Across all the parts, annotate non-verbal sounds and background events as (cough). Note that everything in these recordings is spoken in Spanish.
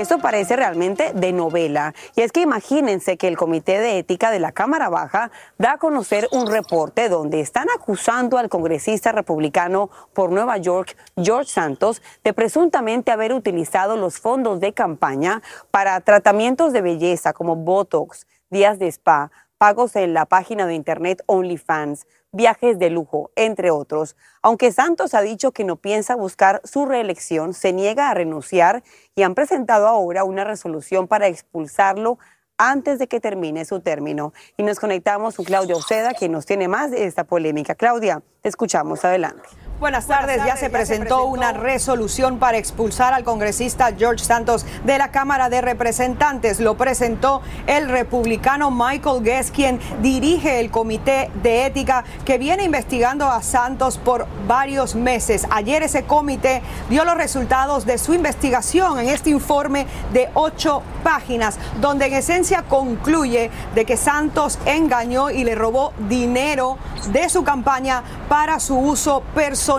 Esto parece realmente de novela. Y es que imagínense que el Comité de Ética de la Cámara Baja da a conocer un reporte donde están acusando al congresista republicano por Nueva York, George Santos, de presuntamente haber utilizado los fondos de campaña para tratamientos de belleza como Botox, días de spa, pagos en la página de internet OnlyFans, viajes de lujo, entre otros. Aunque Santos ha dicho que no piensa buscar su reelección, se niega a renunciar y han presentado ahora una resolución para expulsarlo antes de que termine su término. Y nos conectamos con Claudia Oceda, quien nos tiene más de esta polémica. Claudia, te escuchamos. Adelante. Buenas tardes. Ya se presentó una resolución para expulsar al congresista George Santos de la Cámara de Representantes. Lo presentó el republicano Michael Guest, quien dirige el Comité de Ética que viene investigando a Santos por varios meses. Ayer ese comité dio los resultados de su investigación en este informe de ocho páginas, donde en esencia concluye de que Santos engañó y le robó dinero de su campaña para su uso personal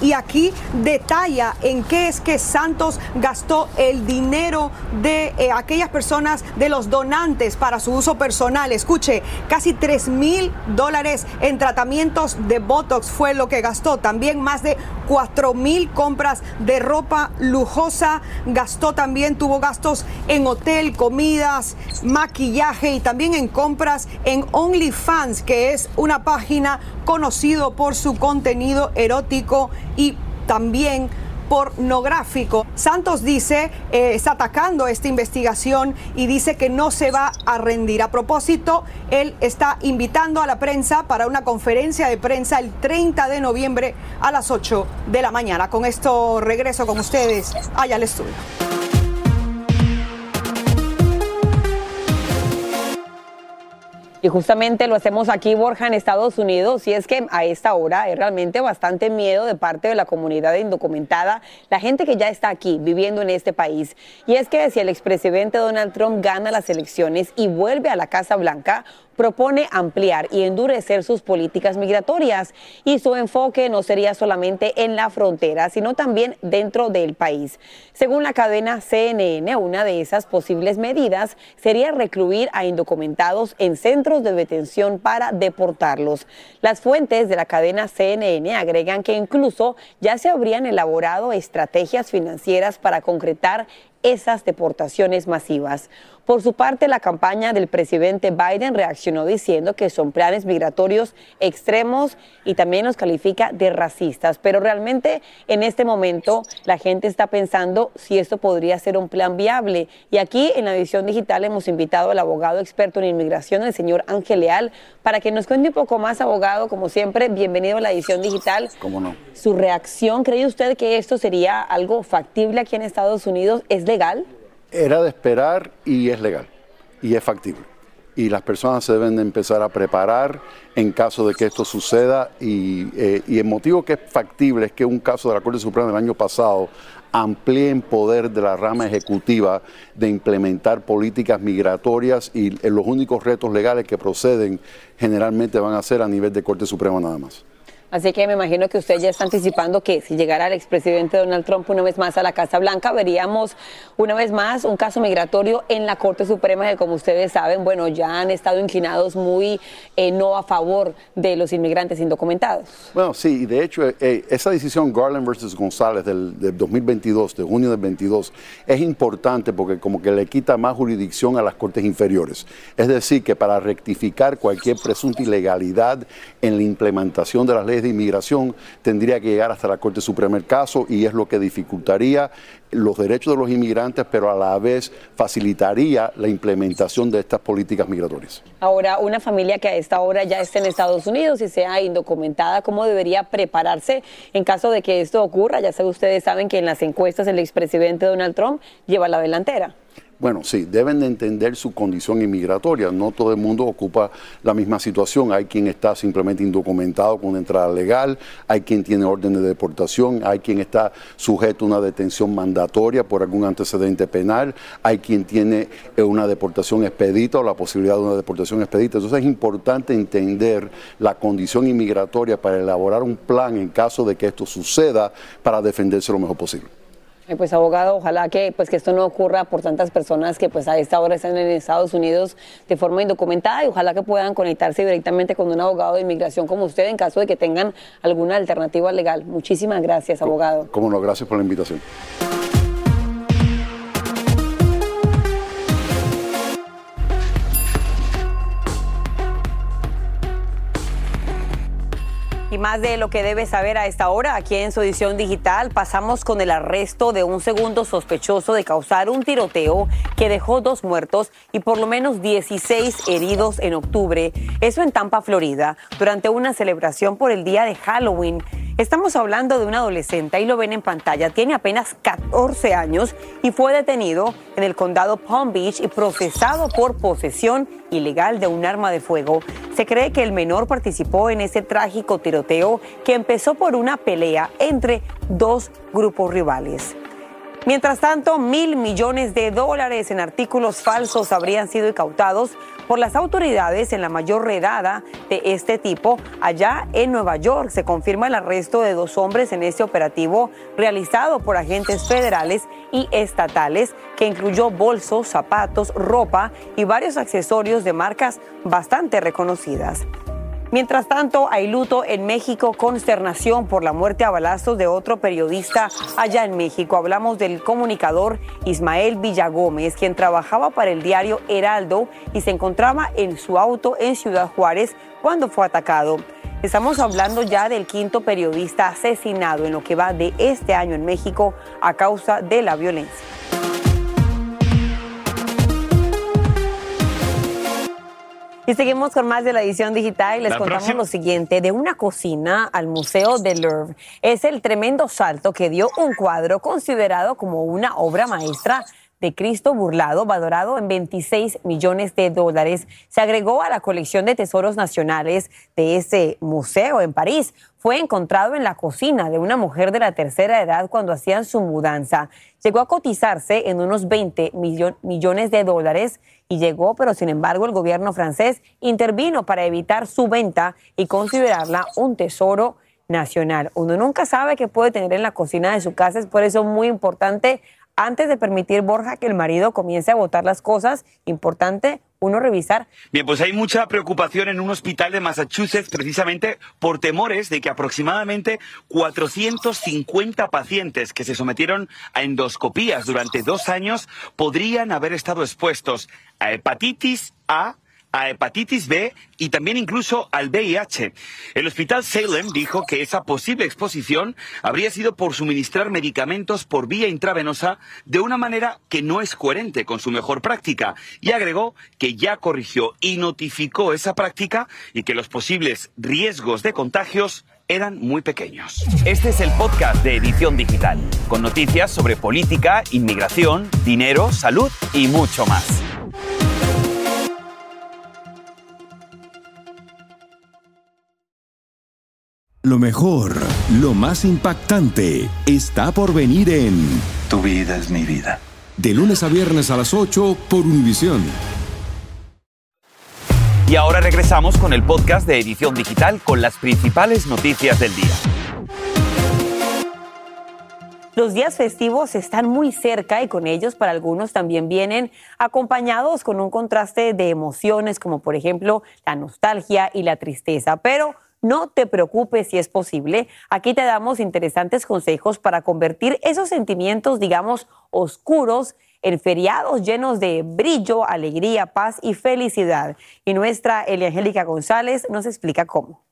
y aquí detalla en qué es que Santos gastó el dinero de eh, aquellas personas, de los donantes para su uso personal. Escuche, casi 3 mil dólares en tratamientos de Botox fue lo que gastó. También más de 4 mil compras de ropa lujosa. Gastó también, tuvo gastos en hotel, comidas, maquillaje y también en compras en OnlyFans, que es una página conocido por su contenido erótico y también pornográfico. Santos dice, eh, está atacando esta investigación y dice que no se va a rendir. A propósito, él está invitando a la prensa para una conferencia de prensa el 30 de noviembre a las 8 de la mañana. Con esto regreso con ustedes allá al estudio. Y justamente lo hacemos aquí, Borja, en Estados Unidos, y es que a esta hora hay realmente bastante miedo de parte de la comunidad indocumentada, la gente que ya está aquí viviendo en este país. Y es que si el expresidente Donald Trump gana las elecciones y vuelve a la Casa Blanca, propone ampliar y endurecer sus políticas migratorias y su enfoque no sería solamente en la frontera, sino también dentro del país. Según la cadena CNN, una de esas posibles medidas sería recluir a indocumentados en centros de detención para deportarlos. Las fuentes de la cadena CNN agregan que incluso ya se habrían elaborado estrategias financieras para concretar esas deportaciones masivas. Por su parte, la campaña del presidente Biden reaccionó diciendo que son planes migratorios extremos y también los califica de racistas. Pero realmente en este momento la gente está pensando si esto podría ser un plan viable. Y aquí en la edición digital hemos invitado al abogado experto en inmigración, el señor Ángel Leal, para que nos cuente un poco más, abogado. Como siempre, bienvenido a la edición digital. ¿Cómo no? Su reacción, ¿cree usted que esto sería algo factible aquí en Estados Unidos? ¿Es legal? Era de esperar y es legal y es factible. Y las personas se deben de empezar a preparar en caso de que esto suceda y, eh, el motivo que es factible es que un caso de la Corte Suprema del año pasado amplíe en poder de la rama ejecutiva de implementar políticas migratorias y eh, los únicos retos legales que proceden generalmente van a ser a nivel de Corte Suprema nada más. Así que me imagino que usted ya está anticipando que si llegara el expresidente Donald Trump una vez más a la Casa Blanca, veríamos una vez más un caso migratorio en la Corte Suprema que, como ustedes saben, bueno, ya han estado inclinados muy eh, no a favor de los inmigrantes indocumentados. Bueno, sí, y de hecho, eh, esa decisión Garland versus González del, del 2022, de junio del 22, es importante porque como que le quita más jurisdicción a las Cortes inferiores. Es decir, que para rectificar cualquier presunta ilegalidad en la implementación de las leyes de inmigración, tendría que llegar hasta la Corte Suprema el caso y es lo que dificultaría los derechos de los inmigrantes, pero a la vez facilitaría la implementación de estas políticas migratorias. Ahora, una familia que a esta hora ya esté en Estados Unidos y sea indocumentada, ¿cómo debería prepararse en caso de que esto ocurra? Ya sé, ustedes saben que en las encuestas el expresidente Donald Trump lleva la delantera. Bueno, sí, deben de entender su condición inmigratoria. No todo el mundo ocupa la misma situación. Hay quien está simplemente indocumentado con una entrada legal, hay quien tiene orden de deportación, hay quien está sujeto a una detención mandatoria por algún antecedente penal, hay quien tiene eh, una deportación expedita o la posibilidad de una deportación expedita. Entonces es importante entender la condición inmigratoria para elaborar un plan en caso de que esto suceda para defenderse lo mejor posible pues abogado, ojalá que pues que esto no ocurra por tantas personas que pues a esta hora están en Estados Unidos de forma indocumentada y ojalá que puedan conectarse directamente con un abogado de inmigración como usted en caso de que tengan alguna alternativa legal. Muchísimas gracias, abogado. Cómo no, gracias por la invitación. Más de lo que debe saber a esta hora, aquí en su edición digital, pasamos con el arresto de un segundo sospechoso de causar un tiroteo que dejó dos muertos y por lo menos 16 heridos en octubre. Eso en Tampa, Florida, durante una celebración por el día de Halloween. Estamos hablando de un adolescente, ahí lo ven en pantalla, tiene apenas 14 años y fue detenido en el condado Palm Beach y procesado por posesión ilegal de un arma de fuego. Se cree que el menor participó en ese trágico tiroteo que empezó por una pelea entre dos grupos rivales. Mientras tanto, mil millones de dólares en artículos falsos habrían sido incautados por las autoridades en la mayor redada de este tipo allá en Nueva York. Se confirma el arresto de dos hombres en este operativo realizado por agentes federales y estatales que incluyó bolsos, zapatos, ropa y varios accesorios de marcas bastante reconocidas. Mientras tanto, hay luto en México, consternación por la muerte a balazos de otro periodista allá en México. Hablamos del comunicador Ismael Villagómez, quien trabajaba para el diario Heraldo y se encontraba en su auto en Ciudad Juárez cuando fue atacado. Estamos hablando ya del quinto periodista asesinado en lo que va de este año en México a causa de la violencia. Y seguimos con más de la edición digital y les contamos lo siguiente. De una cocina al Museo del Louvre es el tremendo salto que dio un cuadro considerado como una obra maestra de Cristo burlado, valorado en 26 millones de dólares, se agregó a la colección de tesoros nacionales de ese museo en París. Fue encontrado en la cocina de una mujer de la tercera edad cuando hacían su mudanza. Llegó a cotizarse en unos 20 millones de dólares y llegó, pero sin embargo el gobierno francés intervino para evitar su venta y considerarla un tesoro nacional. Uno nunca sabe qué puede tener en la cocina de su casa, es por eso muy importante antes de permitir, Borja, que el marido comience a botar las cosas, importante uno revisar. Bien, pues hay mucha preocupación en un hospital de Massachusetts precisamente por temores de que aproximadamente 450 pacientes que se sometieron a endoscopías durante dos años podrían haber estado expuestos a hepatitis A, a hepatitis B y también incluso al VIH. El hospital Salem dijo que esa posible exposición habría sido por suministrar medicamentos por vía intravenosa de una manera que no es coherente con su mejor práctica y agregó que ya corrigió y notificó esa práctica y que los posibles riesgos de contagios eran muy pequeños. Este es el podcast de Edición Digital, con noticias sobre política, inmigración, dinero, salud y mucho más. Lo mejor, lo más impactante, está por venir en Tu vida es mi vida. De lunes a viernes a las 8 por Univisión. Y ahora regresamos con el podcast de Edición Digital con las principales noticias del día. Los días festivos están muy cerca y con ellos para algunos también vienen acompañados con un contraste de emociones como por ejemplo la nostalgia y la tristeza. Pero no te preocupes si es posible. Aquí te damos interesantes consejos para convertir esos sentimientos, digamos, oscuros en feriados llenos de brillo, alegría, paz y felicidad. Y nuestra Elia Angélica González nos explica cómo.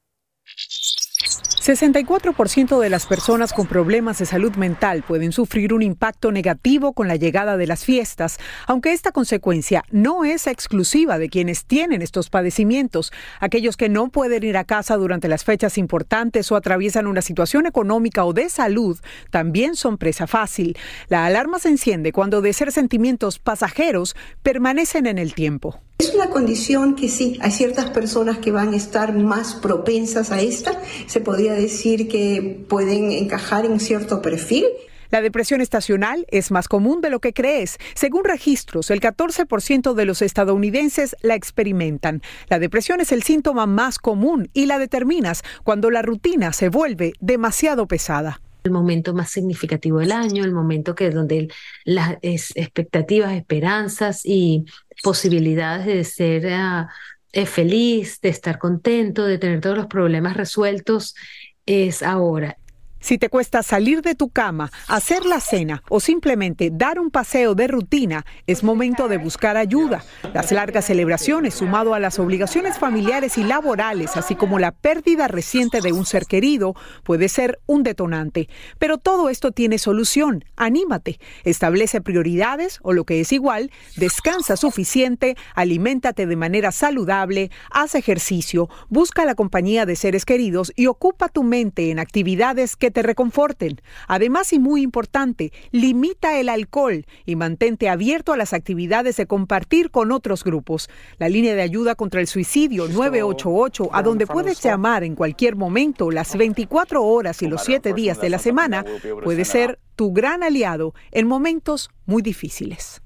64% de las personas con problemas de salud mental pueden sufrir un impacto negativo con la llegada de las fiestas, aunque esta consecuencia no es exclusiva de quienes tienen estos padecimientos. Aquellos que no pueden ir a casa durante las fechas importantes o atraviesan una situación económica o de salud también son presa fácil. La alarma se enciende cuando de ser sentimientos pasajeros permanecen en el tiempo. Es una condición que sí, hay ciertas personas que van a estar más propensas a esta. Se podría decir que pueden encajar en cierto perfil. La depresión estacional es más común de lo que crees. Según registros, el 14% de los estadounidenses la experimentan. La depresión es el síntoma más común y la determinas cuando la rutina se vuelve demasiado pesada el momento más significativo del año, el momento que donde las expectativas, esperanzas y posibilidades de ser eh, feliz, de estar contento, de tener todos los problemas resueltos, es ahora. Si te cuesta salir de tu cama, hacer la cena o simplemente dar un paseo de rutina, es momento de buscar ayuda. Las largas celebraciones, sumado a las obligaciones familiares y laborales, así como la pérdida reciente de un ser querido, puede ser un detonante. Pero todo esto tiene solución. Anímate. Establece prioridades o lo que es igual, descansa suficiente, aliméntate de manera saludable, haz ejercicio, busca la compañía de seres queridos y ocupa tu mente en actividades que te reconforten. Además, y muy importante, limita el alcohol y mantente abierto a las actividades de compartir con otros grupos. La línea de ayuda contra el suicidio 988, a donde puedes llamar en cualquier momento, las 24 horas y los 7 días de la semana, puede ser tu gran aliado en momentos muy difíciles.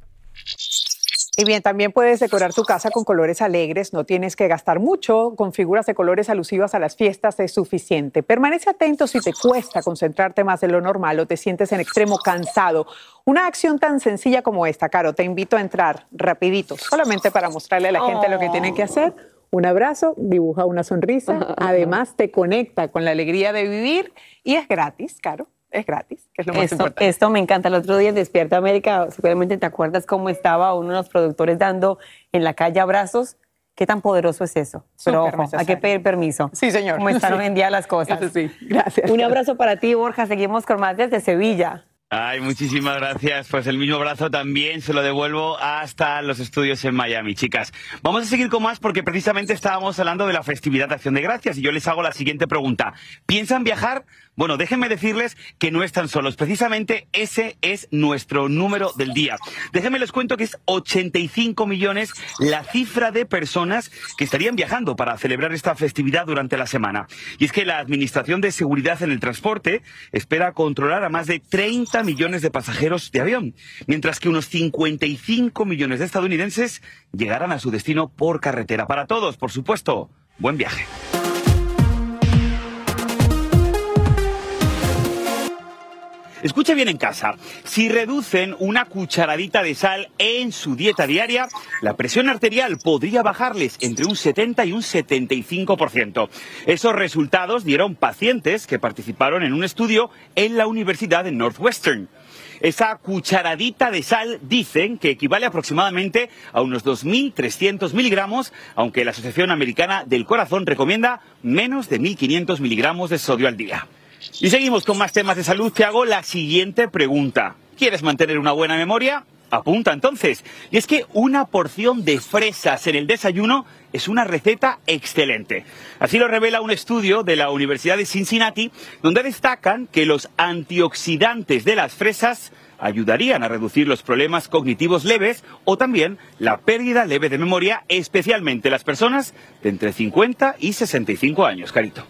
Y bien, también puedes decorar tu casa con colores alegres, no tienes que gastar mucho, con figuras de colores alusivas a las fiestas es suficiente. Permanece atento si te cuesta concentrarte más de lo normal o te sientes en extremo cansado. Una acción tan sencilla como esta, Caro, te invito a entrar rapidito, solamente para mostrarle a la gente lo que tienen que hacer. Un abrazo, dibuja una sonrisa, (laughs) además te conecta con la alegría de vivir y es gratis, Caro es gratis, que es lo más esto, importante. Esto me encanta. El otro día en Despierta América, seguramente te acuerdas cómo estaba uno de los productores dando en la calle abrazos. ¿Qué tan poderoso es eso? Pero ojo, hay que pedir permiso. Sí, señor. Como están hoy en día las cosas. Eso sí, gracias. Un abrazo para ti, Borja. Seguimos con más desde Sevilla. Ay, muchísimas gracias. Pues el mismo abrazo también se lo devuelvo hasta los estudios en Miami, chicas. Vamos a seguir con más porque precisamente estábamos hablando de la festividad de Acción de Gracias y yo les hago la siguiente pregunta. ¿Piensan viajar? Bueno, déjenme decirles que no están solos. Precisamente ese es nuestro número del día. Déjenme les cuento que es 85 millones la cifra de personas que estarían viajando para celebrar esta festividad durante la semana. Y es que la Administración de Seguridad en el Transporte espera controlar a más de 30 millones de pasajeros de avión, mientras que unos 55 millones de estadounidenses llegarán a su destino por carretera. Para todos, por supuesto, buen viaje. Escuche bien en casa. Si reducen una cucharadita de sal en su dieta diaria, la presión arterial podría bajarles entre un 70 y un 75%. Esos resultados dieron pacientes que participaron en un estudio en la Universidad de Northwestern. Esa cucharadita de sal dicen que equivale aproximadamente a unos 2.300 miligramos, aunque la Asociación Americana del Corazón recomienda menos de 1.500 miligramos de sodio al día. Y seguimos con más temas de salud. Te hago la siguiente pregunta. ¿Quieres mantener una buena memoria? Apunta entonces. Y es que una porción de fresas en el desayuno es una receta excelente. Así lo revela un estudio de la Universidad de Cincinnati, donde destacan que los antioxidantes de las fresas ayudarían a reducir los problemas cognitivos leves o también la pérdida leve de memoria, especialmente las personas de entre 50 y 65 años, Carito.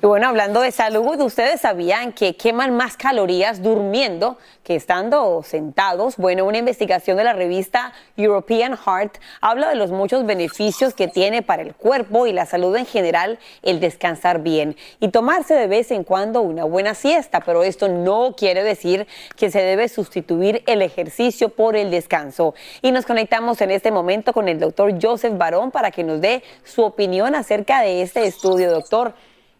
Y bueno, hablando de salud, ¿ustedes sabían que queman más calorías durmiendo que estando sentados? Bueno, una investigación de la revista European Heart habla de los muchos beneficios que tiene para el cuerpo y la salud en general el descansar bien y tomarse de vez en cuando una buena siesta, pero esto no quiere decir que se debe sustituir el ejercicio por el descanso. Y nos conectamos en este momento con el doctor Joseph Barón para que nos dé su opinión acerca de este estudio, doctor.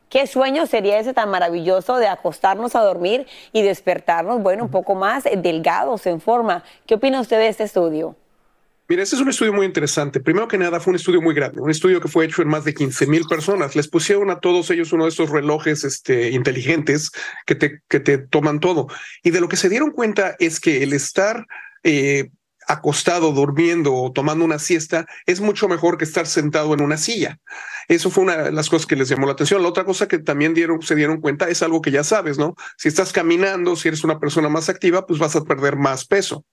¿Qué sueño sería ese tan maravilloso de acostarnos a dormir y despertarnos, bueno, un poco más delgados en forma? ¿Qué opina usted de este estudio? Mira, este es un estudio muy interesante. Primero que nada, fue un estudio muy grande, un estudio que fue hecho en más de 15 mil personas. Les pusieron a todos ellos uno de estos relojes este, inteligentes que te, que te toman todo. Y de lo que se dieron cuenta es que el estar eh, acostado, durmiendo o tomando una siesta es mucho mejor que estar sentado en una silla. Eso fue una de las cosas que les llamó la atención. La otra cosa que también se dieron cuenta es algo que ya sabes, ¿no? Si estás caminando, si eres una persona más activa, pues vas a perder más peso.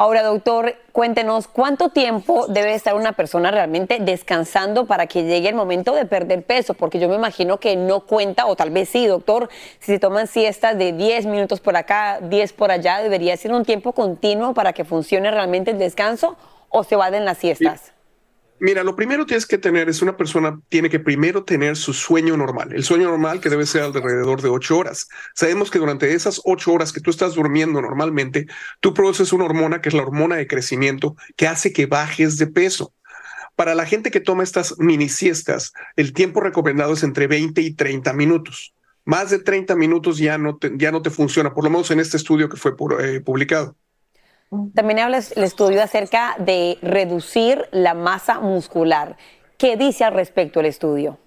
Ahora, doctor, cuéntenos cuánto tiempo debe estar una persona realmente descansando para que llegue el momento de perder peso, porque yo me imagino que no cuenta, o tal vez sí, doctor, si se toman siestas de 10 minutos por acá, 10 por allá, debería ser un tiempo continuo para que funcione realmente el descanso o se va en las siestas. Mira, lo primero que tienes que tener es una persona tiene que primero tener su sueño normal. El sueño normal que debe ser alrededor de ocho horas. Sabemos que durante esas ocho horas que tú estás durmiendo normalmente, tú produces una hormona que es la hormona de crecimiento que hace que bajes de peso. Para la gente que toma estas mini siestas, el tiempo recomendado es entre 20 y 30 minutos. Más de 30 minutos ya no te, ya no te funciona, por lo menos en este estudio que fue eh, publicado. También habla el estudio acerca de reducir la masa muscular. ¿Qué dice al respecto el estudio?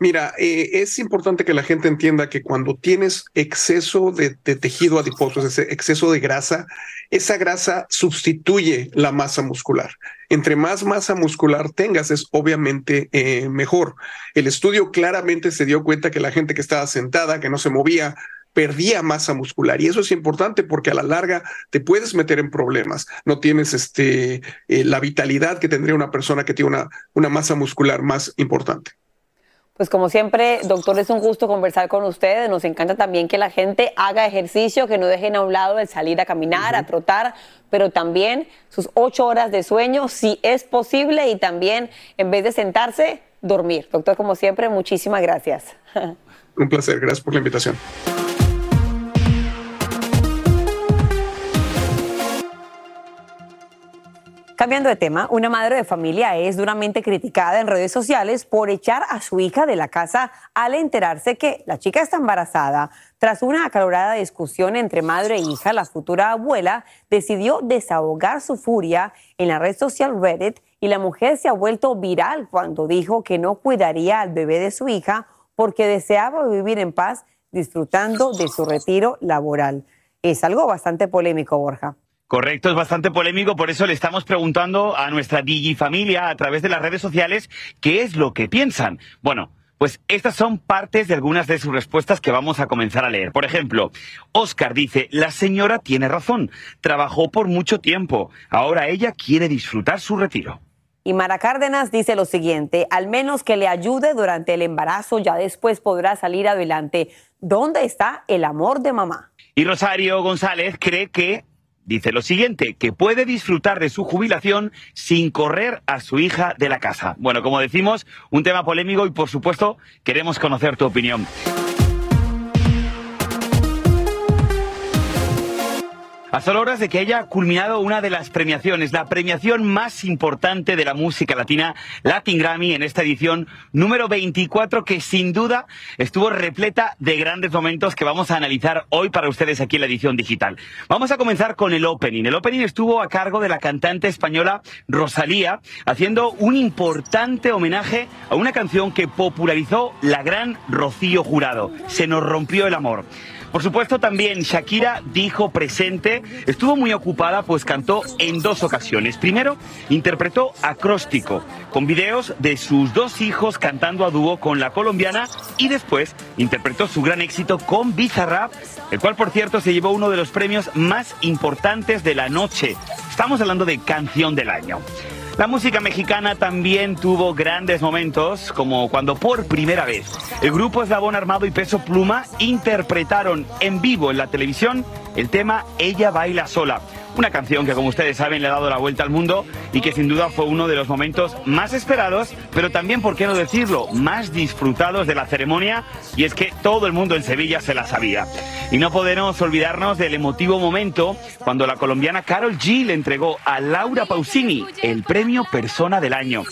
Mira, eh, es importante que la gente entienda que cuando tienes exceso de, tejido adiposo, ese exceso de grasa, esa grasa sustituye la masa muscular. Entre más masa muscular tengas, es obviamente eh, mejor. El estudio claramente se dio cuenta que la gente que estaba sentada, que no se movía, perdía masa muscular y eso es importante porque a la larga te puedes meter en problemas. No tienes este, eh, la vitalidad que tendría una persona que tiene una, una masa muscular más importante. Pues como siempre, doctor, es un gusto conversar con ustedes. Nos encanta también que la gente haga ejercicio, que no dejen a un lado el salir a caminar, a trotar, pero también sus ocho horas de sueño, si es posible, y también en vez de sentarse, dormir. Doctor, como siempre, muchísimas gracias. (laughs) Un placer, gracias por la invitación. Cambiando de tema, una madre de familia es duramente criticada en redes sociales por echar a su hija de la casa al enterarse que la chica está embarazada. Tras una acalorada discusión entre madre e hija, la futura abuela decidió desahogar su furia en la red social Reddit y la mujer se ha vuelto viral cuando dijo que no cuidaría al bebé de su hija porque deseaba vivir en paz disfrutando de su retiro laboral. Es algo bastante polémico, Borja. Correcto, es bastante polémico, por eso le estamos preguntando a nuestra digifamilia a través de las redes sociales qué es lo que piensan. Bueno, pues estas son partes de algunas de sus respuestas que vamos a comenzar a leer. Por ejemplo, Oscar dice, la señora tiene razón, trabajó por mucho tiempo, ahora ella quiere disfrutar su retiro. Y Mara Cárdenas dice lo siguiente, al menos que le ayude durante el embarazo, ya después podrá salir adelante. ¿Dónde está el amor de mamá? Y Rosario González cree que dice lo siguiente, que puede disfrutar de su jubilación sin correr a su hija de la casa. Bueno, como decimos, un tema polémico y por supuesto queremos conocer tu opinión. A solo horas de que haya culminado una de las premiaciones, la premiación más importante de la música latina, Latin Grammy, en esta edición número 24, que sin duda estuvo repleta de grandes momentos que vamos a analizar hoy para ustedes aquí en la edición digital. Vamos a comenzar con el opening. El opening estuvo a cargo de la cantante española Rosalía, haciendo un importante homenaje a una canción que popularizó la gran Rocío Jurado. Se nos rompió el amor. Por supuesto, también Shakira dijo presente, estuvo muy ocupada pues cantó en dos ocasiones. Primero, interpretó acróstico, con videos de sus dos hijos cantando a dúo con la colombiana y después interpretó su gran éxito con Bizarrap, el cual por cierto se llevó uno de los premios más importantes de la noche. Estamos hablando de canción del año. La música mexicana también tuvo grandes momentos, como cuando por primera vez el grupo Eslabón Armado y Peso Pluma interpretaron en vivo en la televisión el tema Ella baila sola una canción que, como ustedes saben, le ha dado la vuelta al mundo y que sin duda fue uno de los momentos más esperados, pero también, por qué no decirlo, más disfrutados de la ceremonia. Y es que todo el mundo en Sevilla se la sabía. Y no podemos olvidarnos del emotivo momento cuando la colombiana Carol G le entregó a Laura Pausini el premio Persona del Año.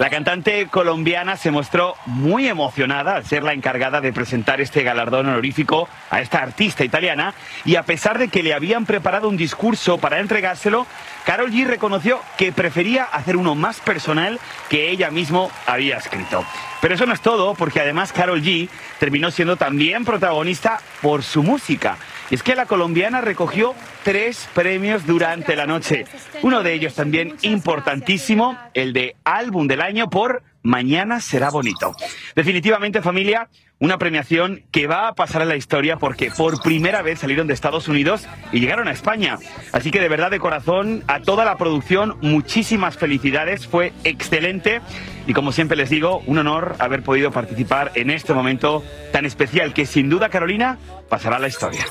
La cantante colombiana se mostró muy emocionada al ser la encargada de presentar este galardón honorífico a esta artista italiana y a pesar de que le habían preparado un discurso para entregárselo, Carol G reconoció que prefería hacer uno más personal que ella mismo había escrito. Pero eso no es todo, porque además Carol G terminó siendo también protagonista por su música. Y es que la colombiana recogió tres premios durante la noche. Uno de ellos también importantísimo, el de álbum del año por Mañana será bonito. Definitivamente familia, una premiación que va a pasar a la historia porque por primera vez salieron de Estados Unidos y llegaron a España. Así que de verdad de corazón a toda la producción muchísimas felicidades, fue excelente y como siempre les digo, un honor haber podido participar en este momento tan especial que sin duda Carolina pasará a la historia.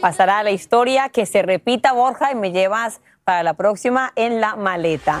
Pasará a la historia, que se repita Borja y me llevas para la próxima en la maleta.